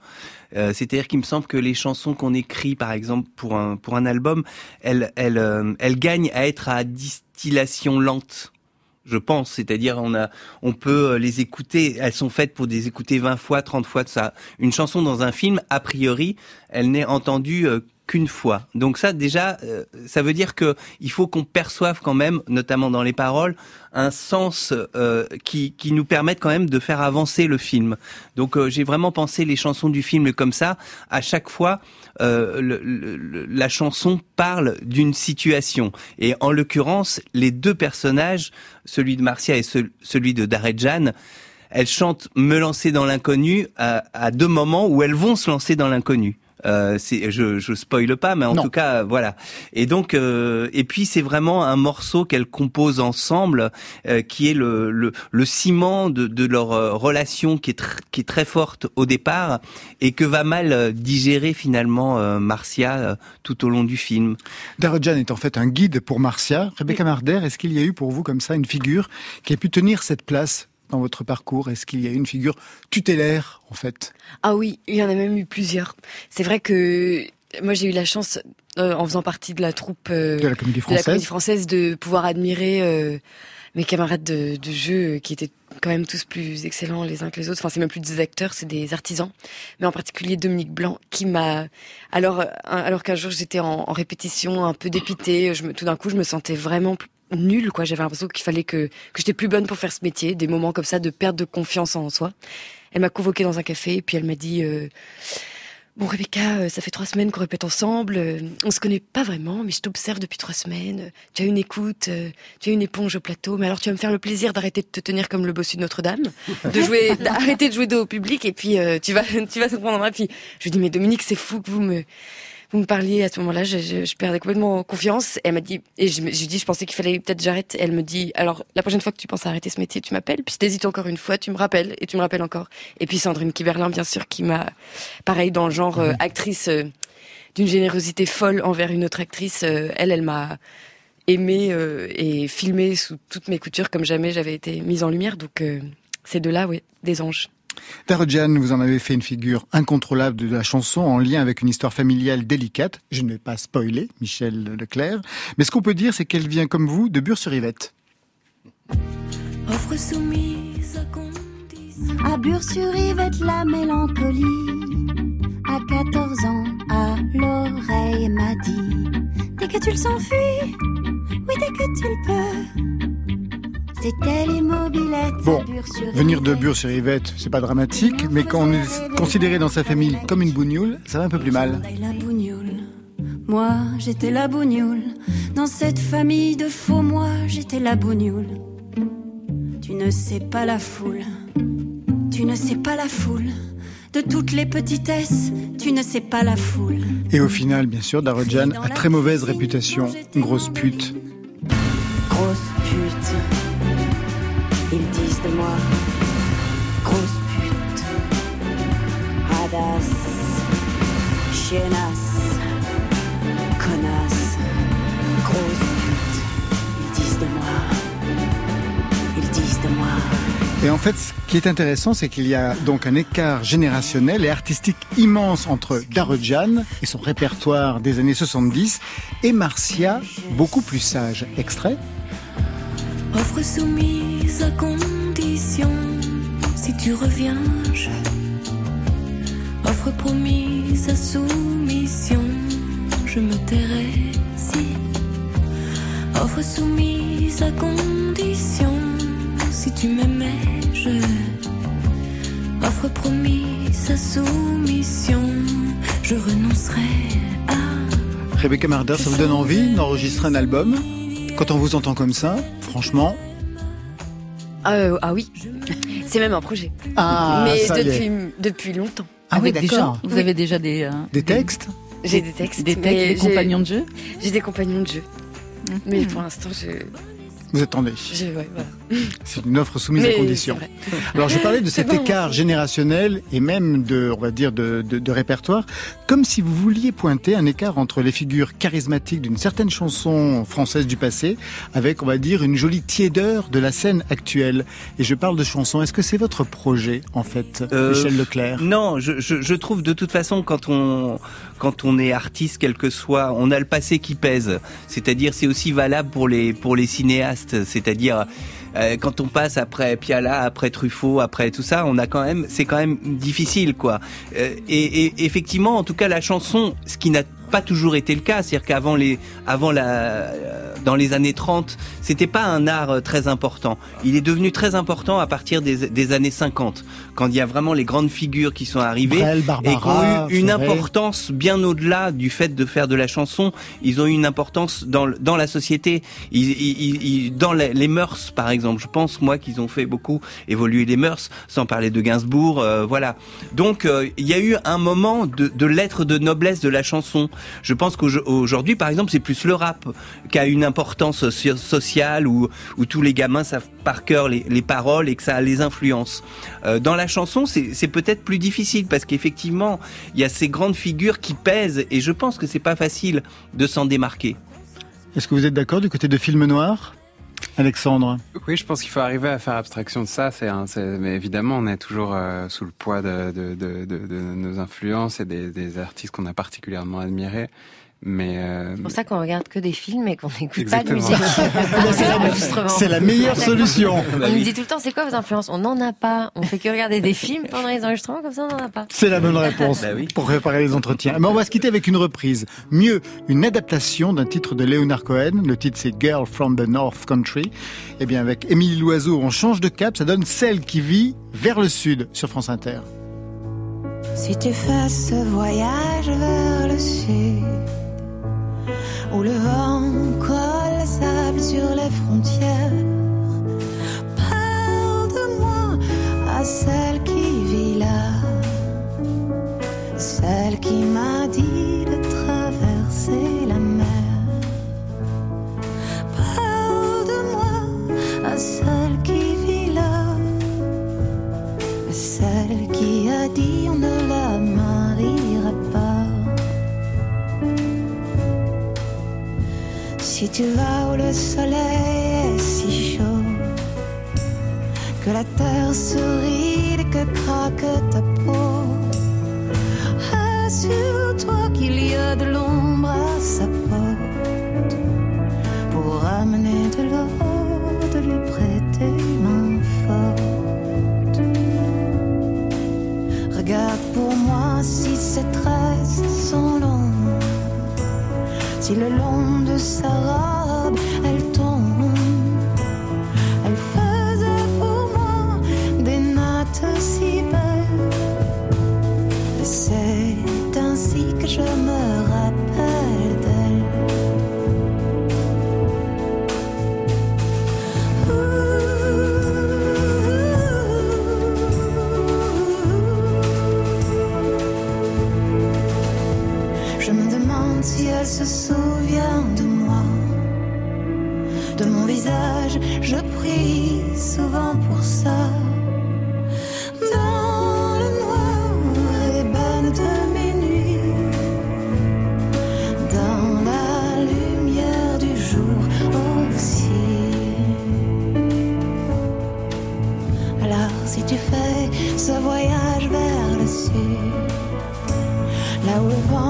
Euh, c'est-à-dire qu'il me semble que les chansons qu'on écrit, par exemple, pour un pour un album, elles elles euh, elles gagnent à être à distillation lente. Je pense, c'est-à-dire on a, on peut euh, les écouter. Elles sont faites pour les écouter 20 fois, 30 fois de ça. Une chanson dans un film, a priori, elle n'est entendue euh, qu'une fois. Donc ça, déjà, euh, ça veut dire que il faut qu'on perçoive quand même, notamment dans les paroles, un sens euh, qui, qui nous permette quand même de faire avancer le film. Donc euh, j'ai vraiment pensé les chansons du film comme ça. À chaque fois, euh, le- le- la chanson parle d'une situation. Et en l'occurrence, les deux personnages, celui de Marcia et ce- celui de Daredjan, elles chantent Me lancer dans l'inconnu à deux moments où elles vont se lancer dans l'inconnu. Euh, c'est, je, je spoile pas, mais en Non. tout cas, voilà. Et donc, euh, et puis c'est vraiment un morceau qu'elles composent ensemble, euh, qui est le, le, le ciment de, de leur euh, relation, qui est, tr- qui est très forte au départ, et que va mal euh, digérer finalement euh, Marcia euh, tout au long du film. Darojan est en fait un guide pour Marcia. Rebecca Marder, est-ce qu'il y a eu pour vous comme ça une figure qui a pu tenir cette place dans votre parcours? Est-ce qu'il y a eu une figure tutélaire en fait? Ah oui, il y en a même eu plusieurs. C'est vrai que moi j'ai eu la chance, euh, en faisant partie de la troupe euh, De la Comédie de la Française. Comédie française, de pouvoir admirer euh, mes camarades de, de jeu qui étaient quand même tous plus excellents les uns que les autres. Enfin, c'est même plus des acteurs, c'est des artisans. Mais en particulier Dominique Blanc, qui m'a alors alors qu'un jour j'étais en, en répétition, un peu je me, tout d'un coup je me sentais vraiment plus nulle quoi. J'avais l'impression qu'il fallait que que j'étais plus bonne pour faire ce métier. Des moments comme ça de perte de confiance en soi. Elle m'a convoquée dans un café et puis elle m'a dit. euh, Bon Rebecca, euh, ça fait trois semaines qu'on répète ensemble. euh, On se connaît pas vraiment, mais je t'observe depuis trois semaines. Tu as une écoute, tu as une éponge au plateau. Mais alors tu vas me faire le plaisir d'arrêter de te tenir comme le bossu de Notre-Dame, de jouer, [LAUGHS] d'arrêter de jouer dos au public, et puis euh, tu vas, tu vas se prendre en main. Puis je lui dis mais Dominique, c'est fou que vous me, vous me parliez à ce moment-là. Je, je, je perdais complètement confiance. Et elle m'a dit et je, je dis je pensais qu'il fallait peut-être j'arrête. Elle me dit alors la prochaine fois que tu penses à arrêter ce métier, tu m'appelles. Puis si t'hésites encore une fois, tu me rappelles et tu me rappelles encore. Et puis Sandrine Kiberlin, bien sûr, qui m'a pareil dans le genre euh, actrice euh, d'une générosité folle envers une autre actrice. euh, elle, elle m'a aimée et filmée sous toutes mes coutures comme jamais j'avais été mise en lumière. Donc ces deux-là, oui, des anges. Darojan, vous en avez fait une figure incontrôlable de la chanson en lien avec une histoire familiale délicate. Je ne vais pas spoiler, Michel Leclerc. Mais ce qu'on peut dire, c'est qu'elle vient comme vous de Bure-sur-Yvette. Offre soumise à. À Bure-sur-Yvette, la mélancolie. À 14 ans, à l'oreille m'a dit Dès que tu le sens fuir, oui, dès que tu le peux. C'était Bon, venir de Bure-sur-Yvette, c'est pas dramatique, mais quand on est considéré dans sa famille comme une bougnoule, ça va un peu plus mal. la bougnoule. Moi, j'étais la bougnoule. Dans cette famille de faux moi, j'étais la bougnoule. Tu ne sais pas la foule. Tu ne sais pas la foule. De toutes les petitesses, tu ne sais pas la foule. Et au final, bien sûr, Darojan a très mauvaise réputation, une grosse pute. Connasse. Grosse pute. Ils disent de moi. Ils disent de moi. Et en fait, ce qui est intéressant, c'est qu'il y a donc un écart générationnel et artistique immense entre Darojan et son répertoire des années 70 et Marcia, beaucoup plus sage. Extrait Offre soumise à condition. Si tu reviens, je. Offre promise à soumission. Je me tairai si. Offre soumise à condition. Si tu m'aimais, je. Offre promise à soumission. Je renoncerai à. Rebecca Marder, ça vous donne envie d'enregistrer un album? Quand on vous entend comme ça, franchement, Ah, euh, ah oui, c'est même un projet. Ah, Mais ça y est. depuis, depuis longtemps. Ah oui, Avec des d'accord. gens Vous avez déjà des... euh, des textes J'ai des textes. Des textes, des compagnons de jeu J'ai des compagnons de jeu. Mais pour l'instant, je, Vous attendez. je, ouais, voilà. [LAUGHS] C'est une offre soumise Mais à condition. [LAUGHS] Alors je parlais de cet bon, écart générationnel et même de, on va dire, de, de, de répertoire, comme si vous vouliez pointer un écart entre les figures charismatiques d'une certaine chanson française du passé, avec, on va dire, une jolie tiédeur de la scène actuelle. Et je parle de chansons. Est-ce que c'est votre projet, en fait, Euh, Michel Leclerc? Non, je, je, je trouve de toute façon quand on quand on est artiste, quel que soit, on a le passé qui pèse. C'est-à-dire, c'est aussi valable pour les pour les cinéastes. C'est-à-dire euh, quand on passe après Piala, après Truffaut, après tout ça, on a quand même, c'est quand même difficile, quoi. Euh, et, et effectivement, en tout cas, la chanson, ce qui n'a pas toujours été le cas, c'est-à-dire qu'avant les, avant la, euh, dans les années 30, c'était pas un art euh, très important. Il est devenu très important à partir des, des années 50, quand il y a vraiment les grandes figures qui sont arrivées Brel, et qui Barbara, ont eu une importance bien au-delà du fait de faire de la chanson. Ils ont eu une importance dans, le- dans la société, ils, ils- ils- dans les, les mœurs, par exemple. Je pense moi qu'ils ont fait beaucoup évoluer les mœurs, sans parler de Gainsbourg, euh, voilà. Donc euh, il y a eu un moment de, de lettre de noblesse de la chanson. Je pense qu'aujourd'hui, par exemple, c'est plus le rap qui a une importance soci- sociale où, tous les gamins savent par cœur les, les paroles et que ça les influence. Euh, dans la chanson, c'est c'est peut-être plus difficile parce qu'effectivement, il y a ces grandes figures qui pèsent et je pense que c'est pas facile de s'en démarquer. Est-ce que vous êtes d'accord du côté de Film Noir Alexandre Oui, je pense qu'il faut arriver à faire abstraction de ça. C'est, c'est- mais évidemment, on est toujours euh, sous le poids de, de, de, de, de nos influences et des, des artistes qu'on a particulièrement admirés. Mais euh, C'est pour ça qu'on regarde que des films et qu'on n'écoute pas de musique. [LAUGHS] C'est la- enregistrements. c'est la meilleure solution. On Bah nous dit tout le temps, c'est quoi vos influences? On n'en a pas. On fait que regarder des films pendant les enregistrements, comme ça on n'en a pas. C'est la bonne réponse pour préparer les entretiens. Mais on va se quitter avec une reprise. Mieux, une adaptation d'un titre de Leonard Cohen. Le titre c'est Girl from the North Country. Eh bien avec Émilie Loiseau, on change de cap. Ça donne celle qui vit vers le sud sur France Inter. Si tu fais ce voyage vers le sud, où le vent colle le sable sur les frontières, là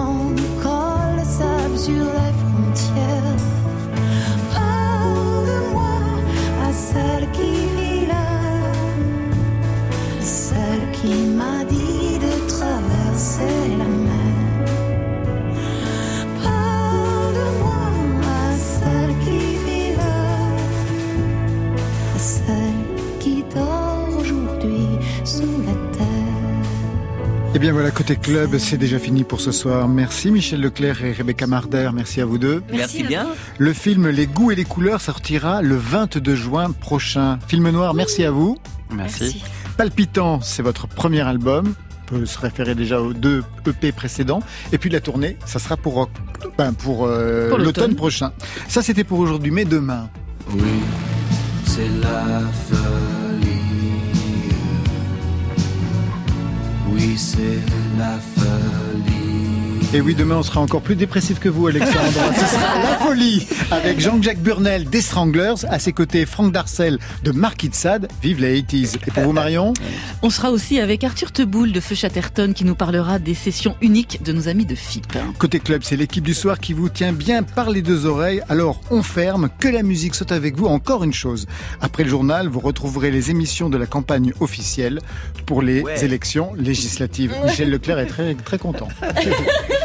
voilà, côté club, c'est déjà fini pour ce soir. Merci Michel Leclerc et Rebecca Marder, merci à vous deux. Merci bien. Le film Les goûts et les couleurs sortira le 22 juin prochain. Film noir, merci à vous. Merci. Palpitant, c'est votre premier album. On peut se référer déjà aux deux EP précédents. Et puis la tournée, ça sera pour, ben, pour, euh, Pour l'automne prochain. Ça, c'était pour aujourd'hui, mais demain. Oui, c'est la We said la first. Et oui, demain on sera encore plus dépressif que vous, Alexandre. [LAUGHS] Ce sera la folie avec Jean-Jacques Burnel des Stranglers, à ses côtés Franck Darcel de Marquis de Sade. Vive les 80s. Et pour vous, Marion On sera aussi avec Arthur Teboul de Feu Chatterton qui nous parlera des sessions uniques de nos amis de FIP. Côté club, c'est l'équipe du soir qui vous tient bien par les deux oreilles. Alors on ferme, que la musique saute avec vous. Encore une chose, après le journal, vous retrouverez les émissions de la campagne officielle pour les élections législatives. Michel Leclerc est très, très content. [LAUGHS]